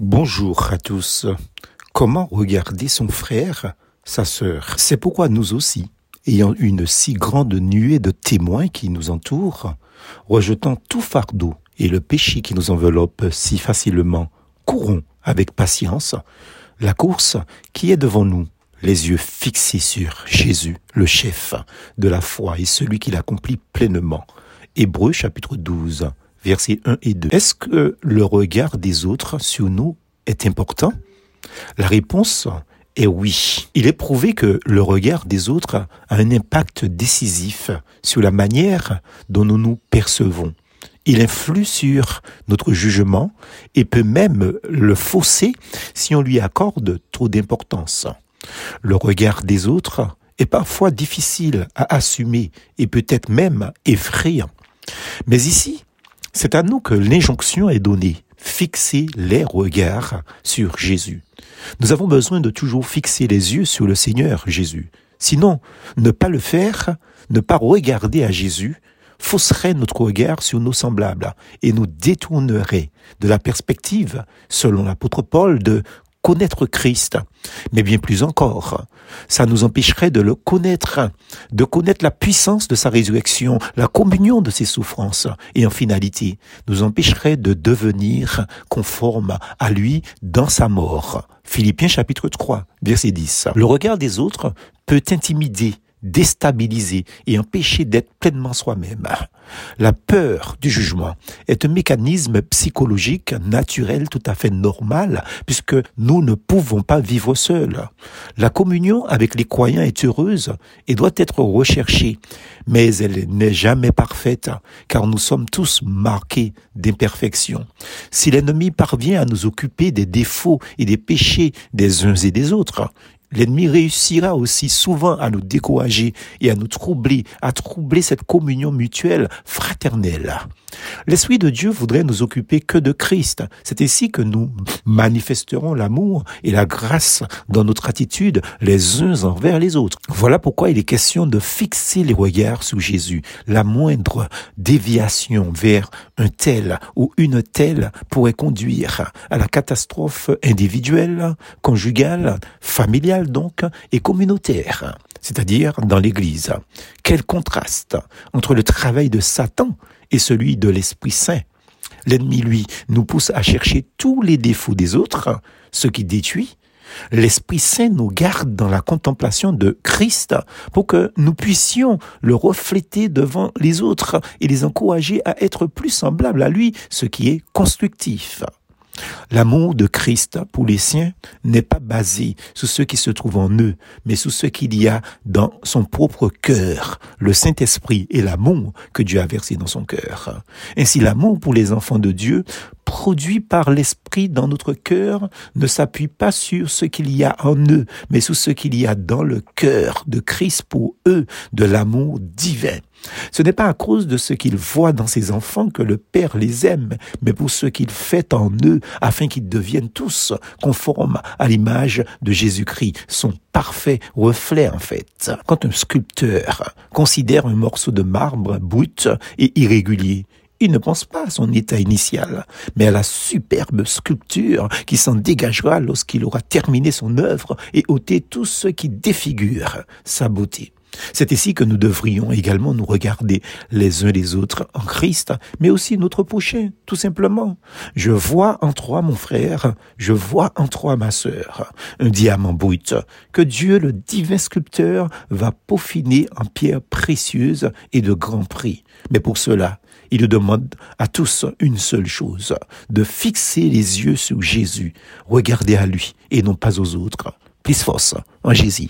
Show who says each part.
Speaker 1: Bonjour à tous. Comment regarder son frère, sa sœur? C'est pourquoi nous aussi, ayant une si grande nuée de témoins qui nous entourent, rejetant tout fardeau et le péché qui nous enveloppe si facilement, courons avec patience la course qui est devant nous, les yeux fixés sur Jésus, le chef de la foi et celui qui l'accomplit pleinement. Hébreu chapitre 12 versets 1 et 2. Est-ce que le regard des autres sur nous est important? La réponse est oui. Il est prouvé que le regard des autres a un impact décisif sur la manière dont nous nous percevons. Il influe sur notre jugement et peut même le fausser si on lui accorde trop d'importance. Le regard des autres est parfois difficile à assumer et peut-être même effrayant. Mais ici, c'est à nous que l'injonction est donnée. Fixer les regards sur Jésus. Nous avons besoin de toujours fixer les yeux sur le Seigneur Jésus. Sinon, ne pas le faire, ne pas regarder à Jésus, fausserait notre regard sur nos semblables et nous détournerait de la perspective, selon l'apôtre Paul, de connaître Christ, mais bien plus encore, ça nous empêcherait de le connaître, de connaître la puissance de sa résurrection, la communion de ses souffrances, et en finalité, nous empêcherait de devenir conforme à lui dans sa mort. Philippiens chapitre 3, verset 10. Le regard des autres peut intimider, déstabiliser et empêcher d'être pleinement soi-même. La peur du jugement est un mécanisme psychologique naturel tout à fait normal puisque nous ne pouvons pas vivre seuls. La communion avec les croyants est heureuse et doit être recherchée, mais elle n'est jamais parfaite car nous sommes tous marqués d'imperfection. Si l'ennemi parvient à nous occuper des défauts et des péchés des uns et des autres, L'ennemi réussira aussi souvent à nous décourager et à nous troubler, à troubler cette communion mutuelle fraternelle. L'Esprit de Dieu voudrait nous occuper que de Christ. C'est ainsi que nous manifesterons l'amour et la grâce dans notre attitude les uns envers les autres. Voilà pourquoi il est question de fixer les regards sur Jésus. La moindre déviation vers un tel ou une telle pourrait conduire à la catastrophe individuelle, conjugale, familiale donc, et communautaire c'est-à-dire dans l'Église. Quel contraste entre le travail de Satan et celui de l'Esprit Saint. L'ennemi, lui, nous pousse à chercher tous les défauts des autres, ce qui détruit. L'Esprit Saint nous garde dans la contemplation de Christ pour que nous puissions le refléter devant les autres et les encourager à être plus semblables à lui, ce qui est constructif. L'amour de Christ pour les siens n'est pas basé sur ce qui se trouve en eux, mais sur ce qu'il y a dans son propre cœur, le Saint-Esprit et l'amour que Dieu a versé dans son cœur. Ainsi, l'amour pour les enfants de Dieu produit par l'Esprit dans notre cœur ne s'appuie pas sur ce qu'il y a en eux, mais sur ce qu'il y a dans le cœur de Christ pour eux, de l'amour divin. Ce n'est pas à cause de ce qu'il voit dans ses enfants que le Père les aime, mais pour ce qu'il fait en eux, afin qu'ils deviennent tous conformes à l'image de Jésus-Christ, son parfait reflet en fait. Quand un sculpteur considère un morceau de marbre brut et irrégulier, il ne pense pas à son état initial, mais à la superbe sculpture qui s'en dégagera lorsqu'il aura terminé son œuvre et ôté tout ce qui défigure sa beauté. C'est ici que nous devrions également nous regarder les uns les autres en Christ, mais aussi notre prochain, tout simplement. Je vois en toi mon frère, je vois en toi ma sœur, un diamant brut que Dieu, le divin sculpteur, va peaufiner en pierre précieuse et de grand prix. Mais pour cela, il demande à tous une seule chose, de fixer les yeux sur Jésus, regarder à lui et non pas aux autres. Plus force en Jésus.